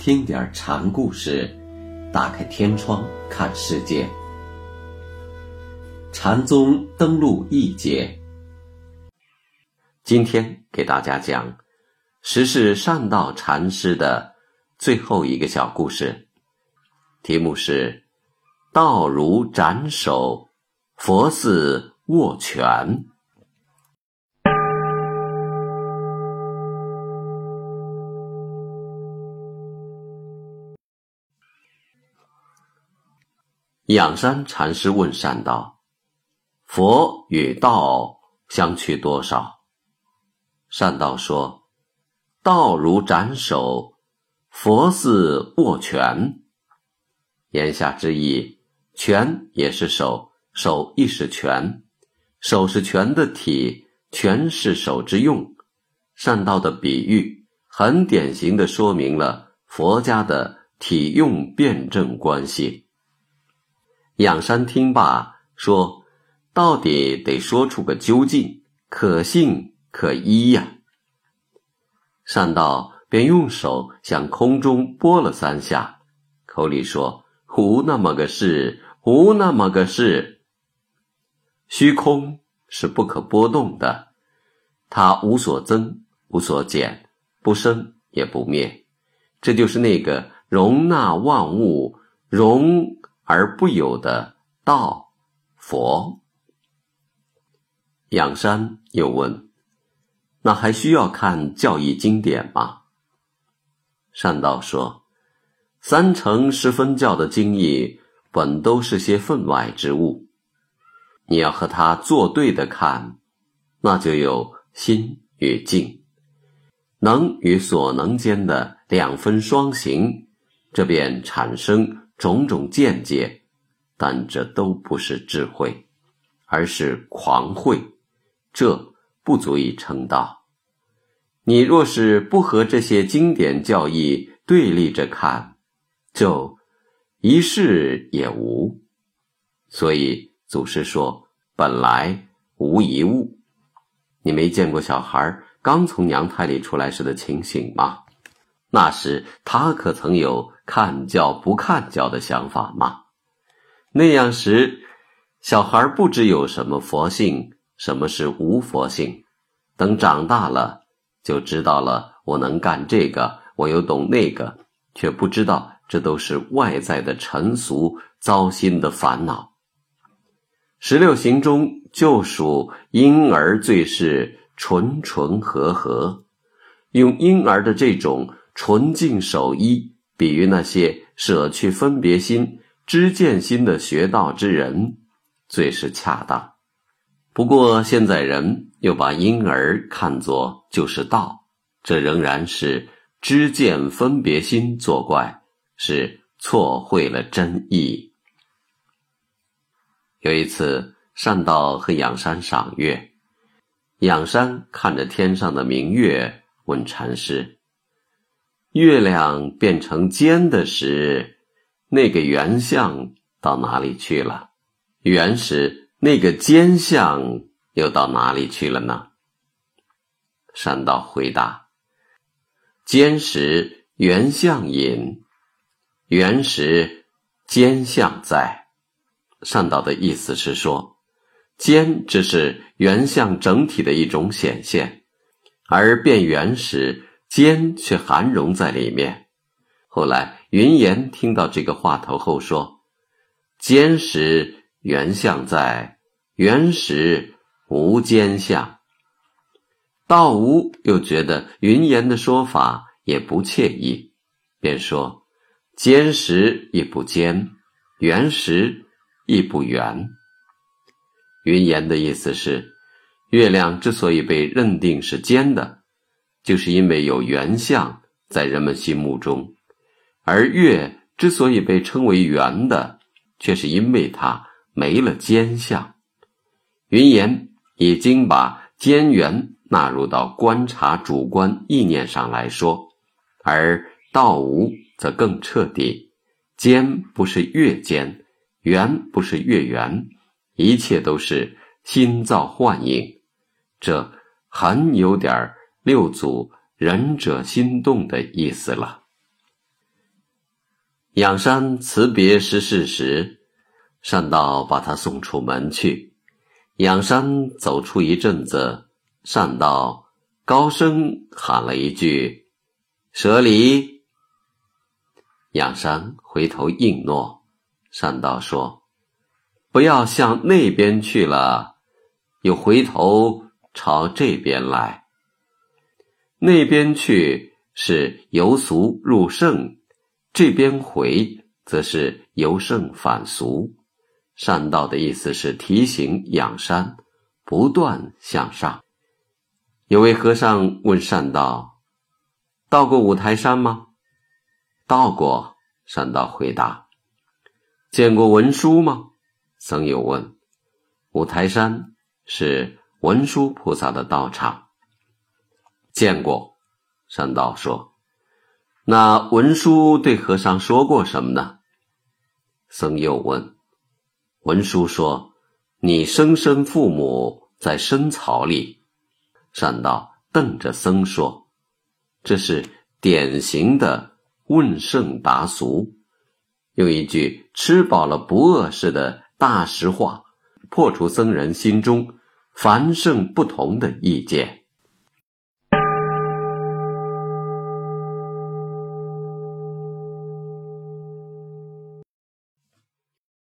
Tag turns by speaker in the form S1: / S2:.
S1: 听点禅故事，打开天窗看世界。禅宗登陆一节，今天给大家讲十世善道禅师的最后一个小故事，题目是“道如斩首，佛似握拳”。仰山禅师问善道：“佛与道相去多少？”善道说：“道如斩首，佛似握拳。”言下之意，拳也是手，手亦是拳，手是拳的体，拳是手之用。善道的比喻很典型的说明了佛家的体用辩证关系。仰山听罢，说：“到底得说出个究竟，可信可依呀。”善道便用手向空中拨了三下，口里说：“无那么个事，无那么个事。”虚空是不可波动的，它无所增，无所减，不生也不灭，这就是那个容纳万物容。而不有的道佛。仰山又问：“那还需要看教义经典吗？”善道说：“三乘十分教的经义本都是些分外之物，你要和他作对的看，那就有心与境，能与所能间的两分双行，这便产生。”种种见解，但这都不是智慧，而是狂慧，这不足以称道。你若是不和这些经典教义对立着看，就一事也无。所以祖师说：“本来无一物。”你没见过小孩刚从娘胎里出来时的情形吗？那时他可曾有看教不看教的想法吗？那样时，小孩不知有什么佛性，什么是无佛性。等长大了，就知道了。我能干这个，我又懂那个，却不知道这都是外在的尘俗糟心的烦恼。十六行中就属婴儿最是纯纯和和，用婴儿的这种。纯净守一，比喻那些舍去分别心、知见心的学道之人，最是恰当。不过现在人又把婴儿看作就是道，这仍然是知见分别心作怪，是错会了真意。有一次，善道和仰山赏月，仰山看着天上的明月，问禅师。月亮变成尖的时，那个圆相到哪里去了？圆时那个尖相又到哪里去了呢？善道回答：“尖时圆相隐，圆时尖相在。”善道的意思是说，尖只是圆相整体的一种显现，而变圆时。坚却含融在里面。后来云岩听到这个话头后说：“坚时原相在，原时无坚相。”道无又觉得云岩的说法也不惬意，便说：“坚时亦不坚，圆时亦不圆。”云岩的意思是，月亮之所以被认定是尖的。就是因为有圆相在人们心目中，而月之所以被称为圆的，却是因为它没了尖相。云岩已经把尖圆纳入到观察主观意念上来说，而道无则更彻底。尖不是月尖，圆不是月圆，一切都是心造幻影。这很有点儿。六祖仁者心动的意思了。仰山辞别十事时，善道把他送出门去。仰山走出一阵子，善道高声喊了一句：“舍离。”仰山回头应诺。善道说：“不要向那边去了，又回头朝这边来。那边去是由俗入圣。”这边回，则是由圣返俗。善道的意思是提醒仰山不断向上。有位和尚问善道：“到过五台山吗？”“到过。”善道回答。“见过文殊吗？”僧友问。“五台山是文殊菩萨的道场。”“见过。”善道说。那文殊对和尚说过什么呢？僧又问。文殊说：“你生身父母在深草里。”善道瞪着僧说：“这是典型的问圣答俗，用一句吃饱了不饿似的大实话，破除僧人心中凡圣不同的意见。”